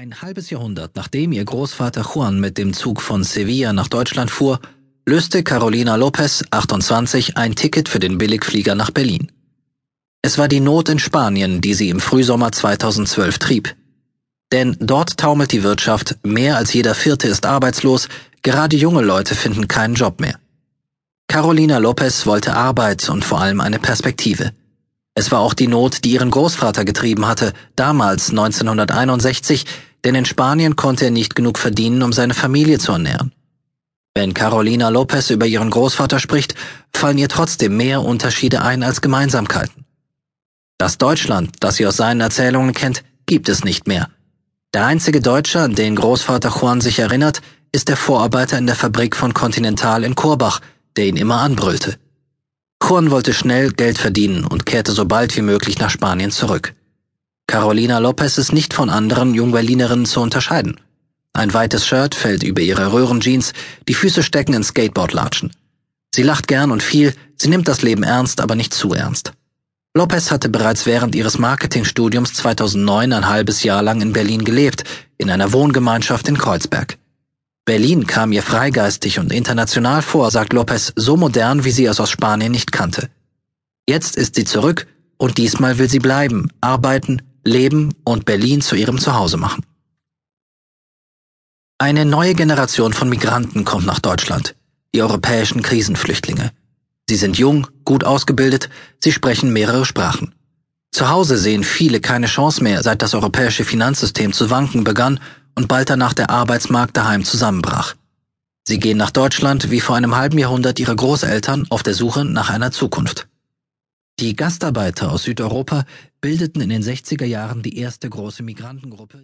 Ein halbes Jahrhundert nachdem ihr Großvater Juan mit dem Zug von Sevilla nach Deutschland fuhr, löste Carolina Lopez, 28, ein Ticket für den Billigflieger nach Berlin. Es war die Not in Spanien, die sie im Frühsommer 2012 trieb. Denn dort taumelt die Wirtschaft, mehr als jeder Vierte ist arbeitslos, gerade junge Leute finden keinen Job mehr. Carolina Lopez wollte Arbeit und vor allem eine Perspektive. Es war auch die Not, die ihren Großvater getrieben hatte, damals 1961, denn in Spanien konnte er nicht genug verdienen, um seine Familie zu ernähren. Wenn Carolina Lopez über ihren Großvater spricht, fallen ihr trotzdem mehr Unterschiede ein als Gemeinsamkeiten. Das Deutschland, das sie aus seinen Erzählungen kennt, gibt es nicht mehr. Der einzige Deutsche, an den Großvater Juan sich erinnert, ist der Vorarbeiter in der Fabrik von Continental in Korbach, der ihn immer anbrüllte. Juan wollte schnell Geld verdienen und kehrte so bald wie möglich nach Spanien zurück. Carolina Lopez ist nicht von anderen Jungberlinerinnen zu unterscheiden. Ein weites Shirt fällt über ihre Röhrenjeans, die Füße stecken in Skateboardlatschen. Sie lacht gern und viel, sie nimmt das Leben ernst, aber nicht zu ernst. Lopez hatte bereits während ihres Marketingstudiums 2009 ein halbes Jahr lang in Berlin gelebt, in einer Wohngemeinschaft in Kreuzberg. Berlin kam ihr freigeistig und international vor, sagt Lopez, so modern, wie sie es aus Spanien nicht kannte. Jetzt ist sie zurück und diesmal will sie bleiben, arbeiten, leben und Berlin zu ihrem Zuhause machen. Eine neue Generation von Migranten kommt nach Deutschland, die europäischen Krisenflüchtlinge. Sie sind jung, gut ausgebildet, sie sprechen mehrere Sprachen. Zu Hause sehen viele keine Chance mehr, seit das europäische Finanzsystem zu wanken begann und bald danach der Arbeitsmarkt daheim zusammenbrach. Sie gehen nach Deutschland wie vor einem halben Jahrhundert ihre Großeltern auf der Suche nach einer Zukunft. Die Gastarbeiter aus Südeuropa bildeten in den 60er Jahren die erste große Migrantengruppe.